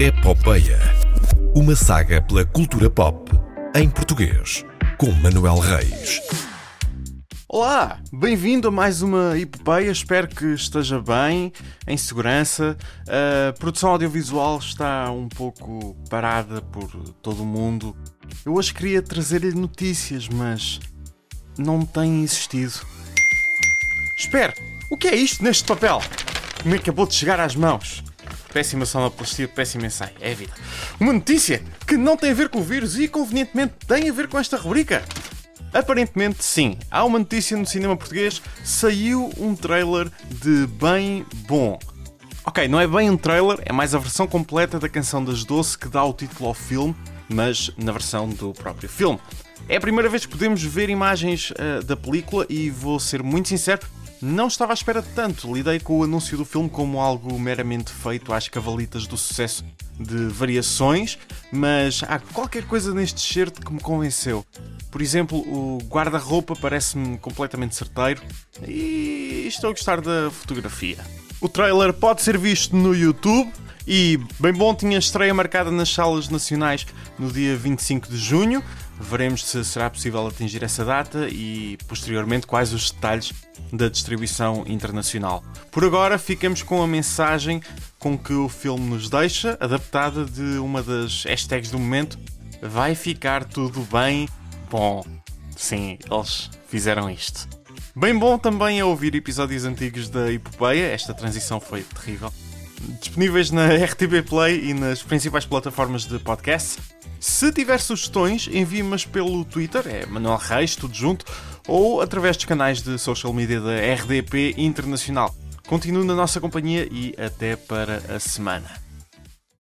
Epopeia. Uma saga pela cultura pop em português, com Manuel Reis. Olá, bem-vindo a mais uma epopeia. Espero que esteja bem, em segurança. A produção audiovisual está um pouco parada por todo o mundo. Eu hoje queria trazer-lhe notícias, mas não tem existido. Espere, o que é isto neste papel? Me acabou de chegar às mãos. Péssima sonoplastia, péssimo ensaio, é vida. Uma notícia que não tem a ver com o vírus e convenientemente tem a ver com esta rubrica. Aparentemente, sim. Há uma notícia no cinema português. Saiu um trailer de Bem Bom. Ok, não é bem um trailer, é mais a versão completa da canção das Doce que dá o título ao filme, mas na versão do próprio filme. É a primeira vez que podemos ver imagens uh, da película e vou ser muito sincero, não estava à espera de tanto. Lidei com o anúncio do filme como algo meramente feito às cavalitas do sucesso de variações, mas há qualquer coisa neste shirt que me convenceu. Por exemplo, o guarda-roupa parece-me completamente certeiro e estou a gostar da fotografia. O trailer pode ser visto no YouTube e, bem bom, tinha estreia marcada nas salas nacionais no dia 25 de junho. Veremos se será possível atingir essa data e, posteriormente, quais os detalhes da distribuição internacional. Por agora, ficamos com a mensagem com que o filme nos deixa, adaptada de uma das hashtags do momento: Vai ficar tudo bem bom. Sim, eles fizeram isto. Bem bom também é ouvir episódios antigos da Epopeia, esta transição foi terrível. Disponíveis na RTB Play e nas principais plataformas de podcast. Se tiver sugestões, envie-mas pelo Twitter, é Manuel Reis, tudo junto, ou através dos canais de social media da RDP Internacional. Continue na nossa companhia e até para a semana.